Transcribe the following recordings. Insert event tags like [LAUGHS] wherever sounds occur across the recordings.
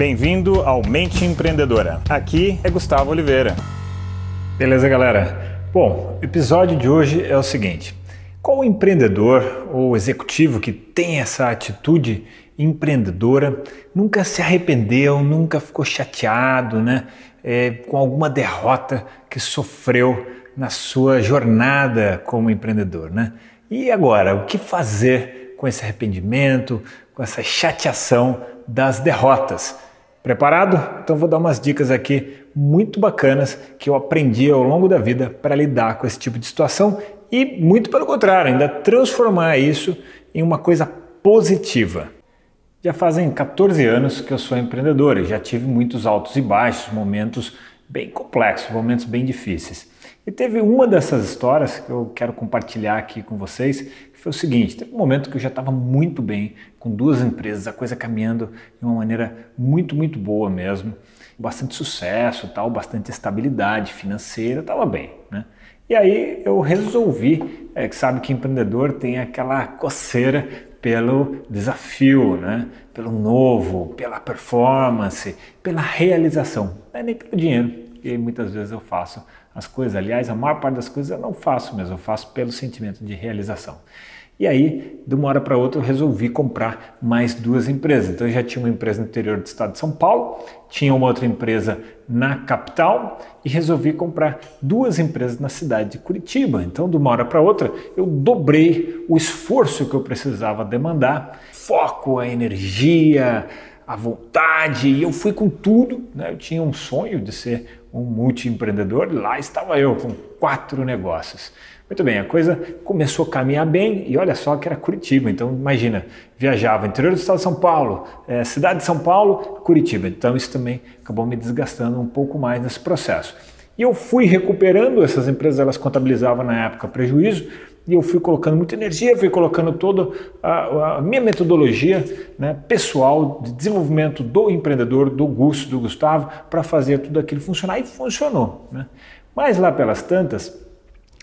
Bem-vindo ao Mente Empreendedora. Aqui é Gustavo Oliveira. Beleza, galera? Bom, o episódio de hoje é o seguinte: qual empreendedor ou executivo que tem essa atitude empreendedora nunca se arrependeu, nunca ficou chateado, né? É, com alguma derrota que sofreu na sua jornada como empreendedor, né? E agora, o que fazer com esse arrependimento, com essa chateação das derrotas? Preparado? Então vou dar umas dicas aqui muito bacanas que eu aprendi ao longo da vida para lidar com esse tipo de situação e muito pelo contrário, ainda transformar isso em uma coisa positiva. Já fazem 14 anos que eu sou empreendedor e já tive muitos altos e baixos, momentos bem complexos, momentos bem difíceis. E teve uma dessas histórias que eu quero compartilhar aqui com vocês, foi o seguinte: teve um momento que eu já estava muito bem, com duas empresas, a coisa caminhando de uma maneira muito, muito boa mesmo, bastante sucesso, tal, bastante estabilidade financeira, estava bem, né? E aí eu resolvi, é, que sabe que empreendedor tem aquela coceira pelo desafio, né? pelo novo, pela performance, pela realização, não é nem pelo dinheiro. E muitas vezes eu faço as coisas. Aliás, a maior parte das coisas eu não faço mesmo, eu faço pelo sentimento de realização. E aí, de uma hora para outra, eu resolvi comprar mais duas empresas. Então, eu já tinha uma empresa no interior do estado de São Paulo, tinha uma outra empresa na capital e resolvi comprar duas empresas na cidade de Curitiba. Então, de uma hora para outra, eu dobrei o esforço que eu precisava demandar, foco, a energia, a vontade, e eu fui com tudo. Né? Eu tinha um sonho de ser um multiempreendedor, lá estava eu com quatro negócios. Muito bem, a coisa começou a caminhar bem e olha só que era Curitiba. Então, imagina, viajava interior do estado de São Paulo, é, cidade de São Paulo, Curitiba. Então, isso também acabou me desgastando um pouco mais nesse processo. E eu fui recuperando essas empresas, elas contabilizavam na época prejuízo, e eu fui colocando muita energia, fui colocando toda a, a minha metodologia né, pessoal de desenvolvimento do empreendedor, do Gusto, do Gustavo, para fazer tudo aquilo funcionar e funcionou. Né? Mas lá pelas tantas,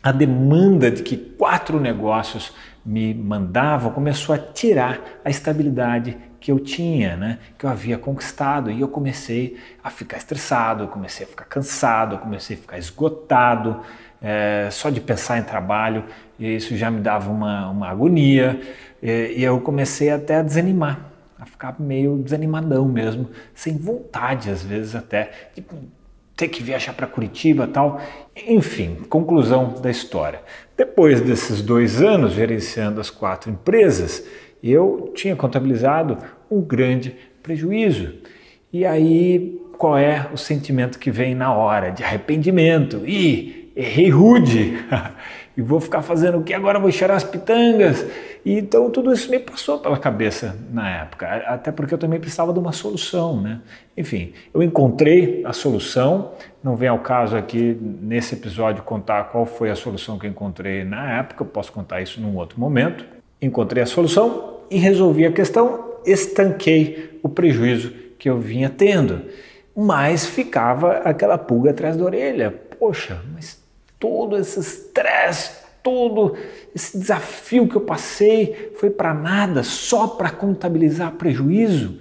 a demanda de que quatro negócios me mandavam começou a tirar a estabilidade que eu tinha, né, que eu havia conquistado, e eu comecei a ficar estressado, comecei a ficar cansado, comecei a ficar esgotado, é, só de pensar em trabalho, isso já me dava uma, uma agonia, e, e eu comecei até a desanimar, a ficar meio desanimadão mesmo, sem vontade às vezes até, de ter que viajar para Curitiba tal. Enfim, conclusão da história. Depois desses dois anos gerenciando as quatro empresas, eu tinha contabilizado um grande prejuízo. E aí, qual é o sentimento que vem na hora? De arrependimento. E errei rude [LAUGHS] e vou ficar fazendo o que agora? Vou cheirar as pitangas. E, então tudo isso me passou pela cabeça na época, até porque eu também precisava de uma solução, né? Enfim, eu encontrei a solução, não vem ao caso aqui nesse episódio contar qual foi a solução que eu encontrei na época, eu posso contar isso num outro momento. Encontrei a solução e resolvi a questão, estanquei o prejuízo que eu vinha tendo. Mas ficava aquela pulga atrás da orelha. Poxa, mas todo esse estresse, todo esse desafio que eu passei foi para nada, só para contabilizar prejuízo.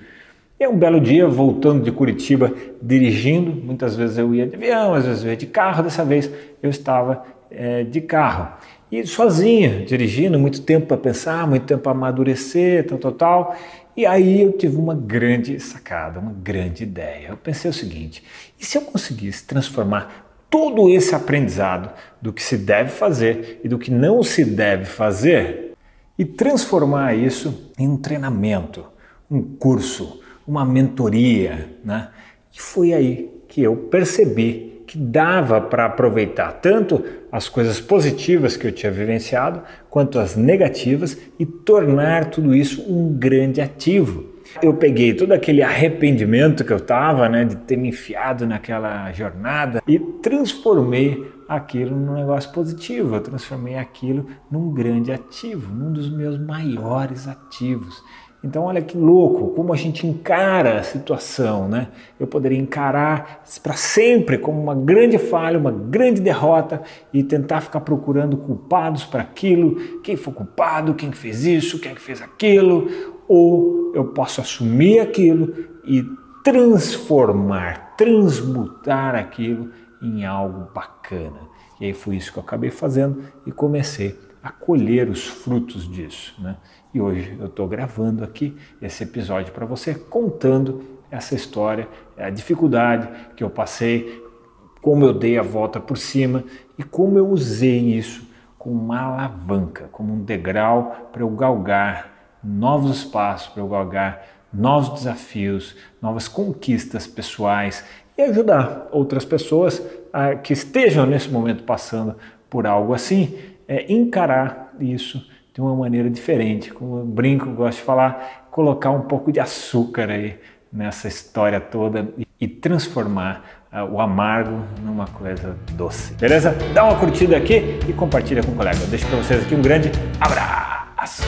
E um belo dia, voltando de Curitiba, dirigindo, muitas vezes eu ia de avião, às vezes eu ia de carro, dessa vez eu estava é, de carro. E sozinha, dirigindo, muito tempo para pensar, muito tempo para amadurecer, tal, tal, tal. E aí eu tive uma grande sacada, uma grande ideia. Eu pensei o seguinte: e se eu conseguisse transformar todo esse aprendizado do que se deve fazer e do que não se deve fazer e transformar isso em um treinamento, um curso, uma mentoria, né? E foi aí que eu percebi que dava para aproveitar tanto as coisas positivas que eu tinha vivenciado quanto as negativas e tornar tudo isso um grande ativo. Eu peguei todo aquele arrependimento que eu estava, né, de ter me enfiado naquela jornada e transformei aquilo num negócio positivo. Eu transformei aquilo num grande ativo, num dos meus maiores ativos. Então, olha que louco, como a gente encara a situação, né? Eu poderia encarar para sempre como uma grande falha, uma grande derrota e tentar ficar procurando culpados para aquilo, quem foi culpado, quem fez isso, quem fez aquilo, ou eu posso assumir aquilo e transformar, transmutar aquilo em algo bacana. E aí foi isso que eu acabei fazendo e comecei a colher os frutos disso. Né? E hoje eu estou gravando aqui esse episódio para você, contando essa história, a dificuldade que eu passei, como eu dei a volta por cima e como eu usei isso como uma alavanca, como um degrau para eu galgar novos espaços, para eu galgar novos desafios, novas conquistas pessoais e ajudar outras pessoas a, que estejam nesse momento passando por algo assim, é, encarar isso de uma maneira diferente. Como eu brinco, gosto de falar, colocar um pouco de açúcar aí nessa história toda e, transformar uh, o amargo numa coisa doce. Beleza? Dá uma curtida aqui e compartilha com o colega. Eu deixo para vocês aqui um grande abraço.